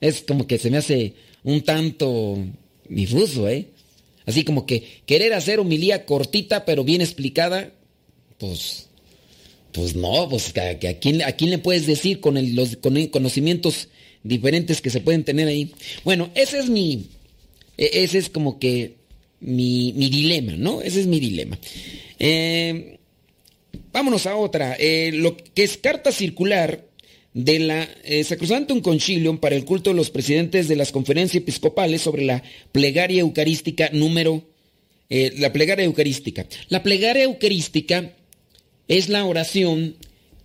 Es como que se me hace un tanto difuso, ¿eh? Así como que querer hacer humilía cortita pero bien explicada, pues, pues no, pues a, quién, le puedes decir con los conocimientos diferentes que se pueden tener ahí. Bueno, ese es mi, e, ese es como que mi, dilema, ¿no? Ese es mi dilema. Eh, vámonos a otra. Eh, lo que es carta circular de la eh, Sacrosantum Concilium para el culto de los presidentes de las conferencias episcopales sobre la plegaria eucarística número, la plegaria eucarística. La plegaria eucarística es la oración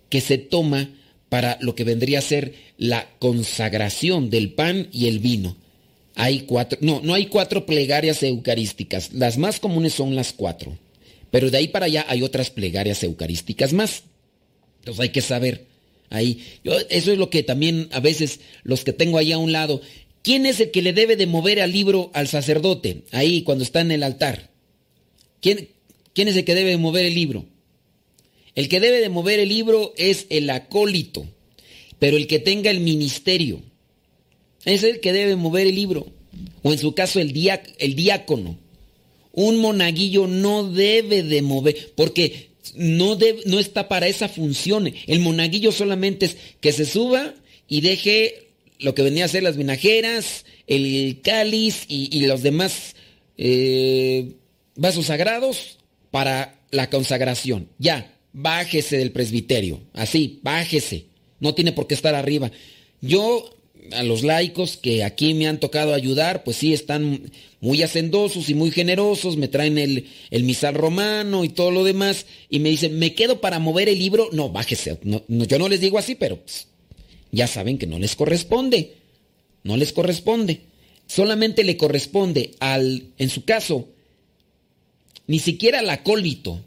que se toma para lo que vendría a ser la consagración del pan y el vino. Hay cuatro, no, no hay cuatro plegarias eucarísticas. Las más comunes son las cuatro. Pero de ahí para allá hay otras plegarias eucarísticas más. Entonces hay que saber ahí. eso es lo que también a veces los que tengo ahí a un lado. ¿Quién es el que le debe de mover al libro al sacerdote? Ahí cuando está en el altar. ¿Quién, quién es el que debe de mover el libro? El que debe de mover el libro es el acólito, pero el que tenga el ministerio. Es el que debe mover el libro. O en su caso el, diácono. Un monaguillo no debe de mover, porque no, no está para esa función. El monaguillo solamente es que se suba y deje lo que venía a ser las vinajeras, el cáliz y, los demás eh, vasos sagrados para la consagración. Ya, bájese del presbiterio. Así, bájese. No tiene por qué estar arriba. Yo a los laicos que aquí me han tocado ayudar, pues sí, están muy hacendosos y muy generosos, me traen el, misal romano y todo lo demás, y me dicen, ¿me quedo para mover el libro? No, bájese. yo no les digo así, pero pues, ya saben que no les corresponde. No les corresponde. Solamente le corresponde al, en su caso, ni siquiera al acólito,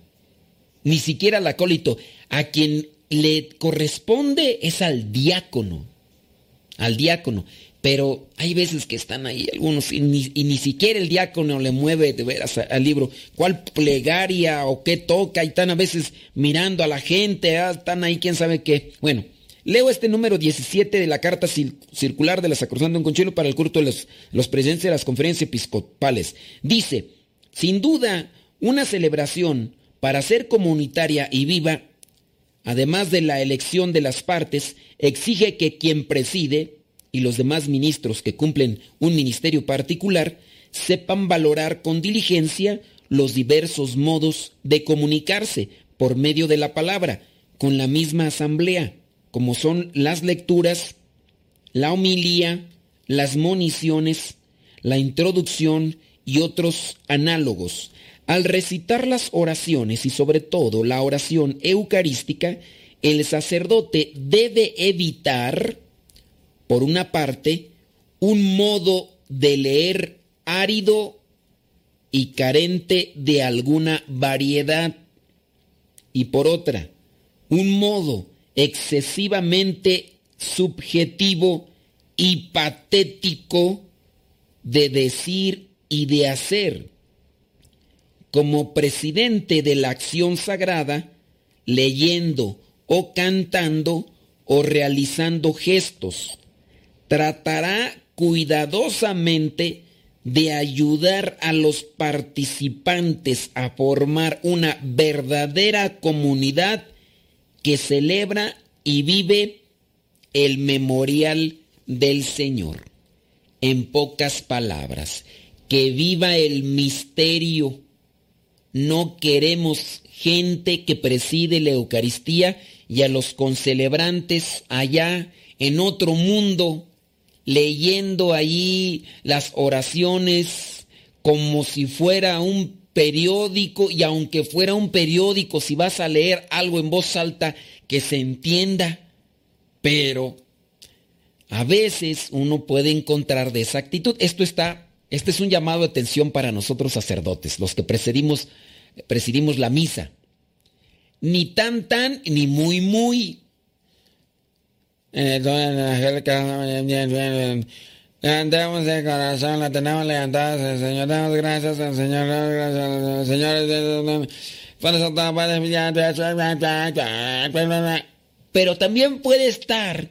ni siquiera al acólito, a quien le corresponde es al diácono al diácono, Pero hay veces que están ahí algunos y ni, siquiera el diácono le mueve de veras al libro. ¿Cuál plegaria o qué toca? Y están a veces mirando a la gente, ah, están ahí quién sabe qué. Bueno, leo este número 17 de la carta circular de la Sacrosanto en Conchelo para el culto de los, los presidentes de las conferencias episcopales. Dice, sin duda, una celebración para ser comunitaria y viva, además de la elección de las partes, exige que quien preside, y los demás ministros que cumplen un ministerio particular sepan valorar con diligencia los diversos modos de comunicarse por medio de la palabra con la misma asamblea, como son las lecturas, la homilía, las moniciones, la introducción y otros análogos. Al recitar las oraciones y sobre todo la oración eucarística, el sacerdote debe evitar por una parte, un modo de leer árido y carente de alguna variedad, y por otra, un modo excesivamente subjetivo y patético de decir y de hacer. Como presidente de la acción sagrada, leyendo o cantando o realizando gestos tratará cuidadosamente de ayudar a los participantes a formar una verdadera comunidad que celebra y vive el memorial del Señor. En pocas palabras, que viva el misterio. No queremos gente que preside la Eucaristía y a los concelebrantes allá en otro mundo leyendo ahí las oraciones como si fuera un periódico y aunque fuera un periódico, si vas a leer algo en voz alta, que se entienda, pero a veces uno puede encontrar de esa actitud. Esto está, este es un llamado de atención para nosotros sacerdotes, los que presidimos, presidimos la misa. Ni tan tan, ni muy muy. Levantemos el corazón, la tenemos levantada, Señor, damos gracias al Señor, gracias Señor, pero también puede estar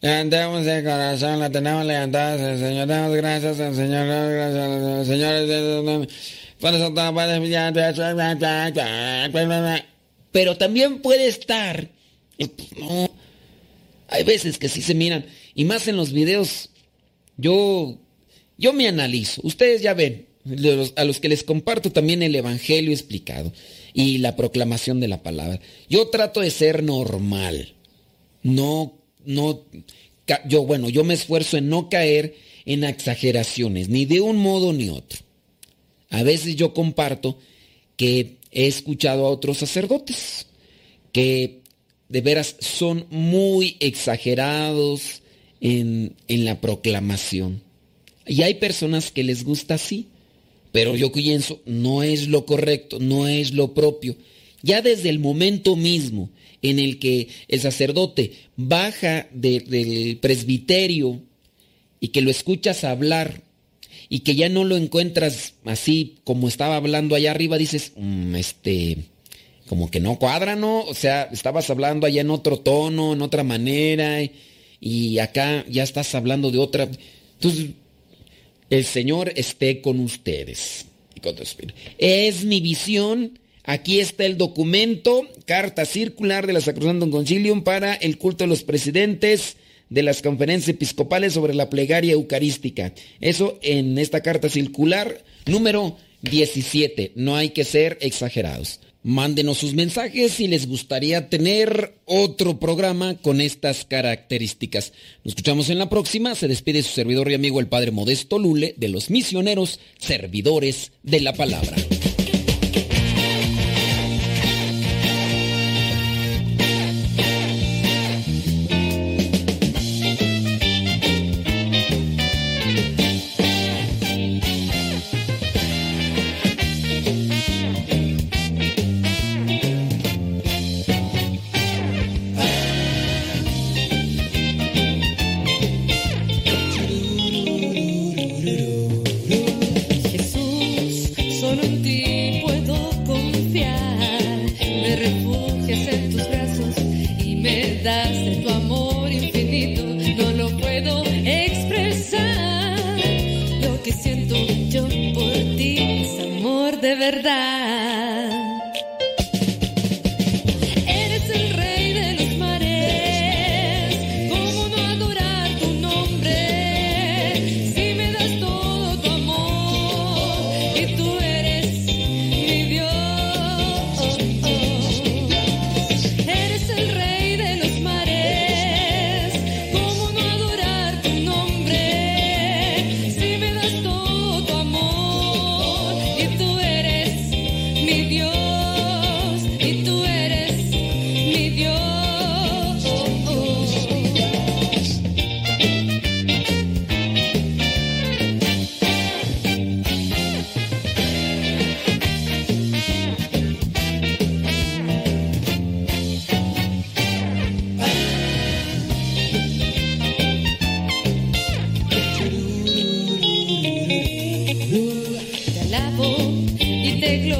Levantemos el corazón, la tenemos levantada, Señor, damos gracias al Señor, gracias Señor. Pero también puede estar, no, hay veces que sí se miran, y más en los videos, yo, yo me analizo, ustedes ya ven, a los que les comparto también el Evangelio explicado y la proclamación de la palabra. Yo trato de ser normal. No, no, yo, bueno, yo me esfuerzo en no caer en exageraciones, ni de un modo ni otro. A veces yo comparto que he escuchado a otros sacerdotes que de veras son muy exagerados en, en la proclamación. Y hay personas que les gusta así. Pero yo pienso, no es lo correcto, no es lo propio. Ya desde el momento mismo en el que el sacerdote baja del presbiterio y que lo escuchas hablar y que ya no lo encuentras así como estaba hablando allá arriba, dices, mm, este, como que no cuadra, ¿no? O sea, estabas hablando allá en otro tono, en otra manera, y acá ya estás hablando de otra. Entonces, el Señor esté con ustedes. Es mi visión. Aquí está el documento, carta circular de la Sacrosanto Concilium para el culto de los presidentes de las conferencias episcopales sobre la plegaria eucarística. Eso en esta carta circular número 17. No hay que ser exagerados. Mándenos sus mensajes si les gustaría tener otro programa con estas características. Nos escuchamos en la próxima. Se despide su servidor y amigo el Padre Modesto Lule de los misioneros servidores de la palabra.